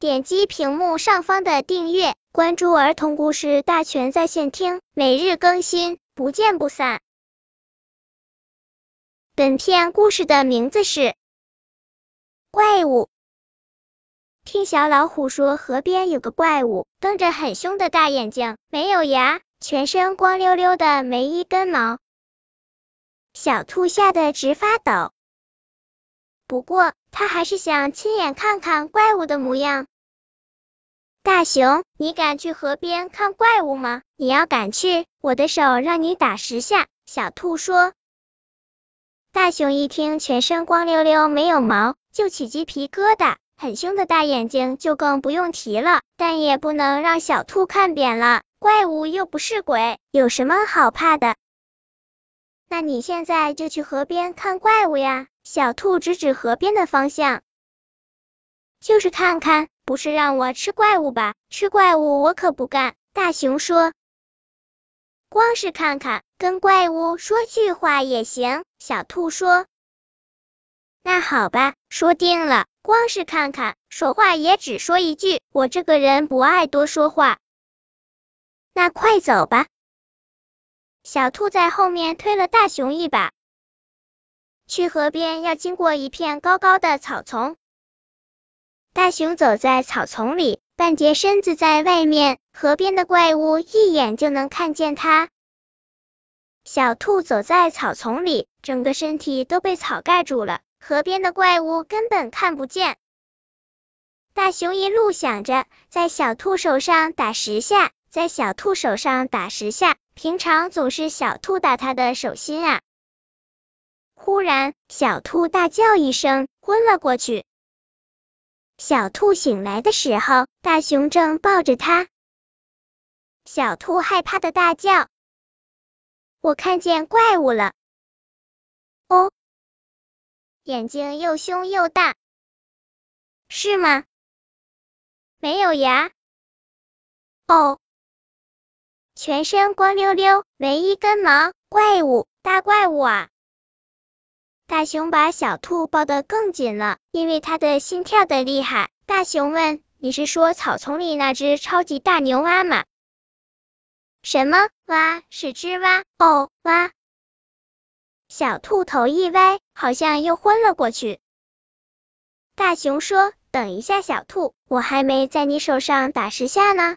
点击屏幕上方的订阅，关注儿童故事大全在线听，每日更新，不见不散。本片故事的名字是《怪物》。听小老虎说，河边有个怪物，瞪着很凶的大眼睛，没有牙，全身光溜溜的，没一根毛。小兔吓得直发抖。不过，他还是想亲眼看看怪物的模样。大熊，你敢去河边看怪物吗？你要敢去，我的手让你打十下。小兔说。大熊一听，全身光溜溜，没有毛，就起鸡皮疙瘩，很凶的大眼睛就更不用提了。但也不能让小兔看扁了，怪物又不是鬼，有什么好怕的？那你现在就去河边看怪物呀！小兔指指河边的方向，就是看看，不是让我吃怪物吧？吃怪物我可不干。大熊说，光是看看，跟怪物说句话也行。小兔说，那好吧，说定了，光是看看，说话也只说一句。我这个人不爱多说话，那快走吧。小兔在后面推了大熊一把。去河边要经过一片高高的草丛，大熊走在草丛里，半截身子在外面，河边的怪物一眼就能看见它。小兔走在草丛里，整个身体都被草盖住了，河边的怪物根本看不见。大熊一路想着，在小兔手上打十下，在小兔手上打十下，平常总是小兔打他的手心啊。忽然，小兔大叫一声，昏了过去。小兔醒来的时候，大熊正抱着它。小兔害怕的大叫：“我看见怪物了！”哦，眼睛又凶又大，是吗？没有牙。哦，全身光溜溜，没一根毛，怪物，大怪物啊！大熊把小兔抱得更紧了，因为它的心跳的厉害。大熊问：“你是说草丛里那只超级大牛蛙吗？”“什么蛙？是只蛙？”“哦，蛙。”小兔头一歪，好像又昏了过去。大熊说：“等一下，小兔，我还没在你手上打十下呢。”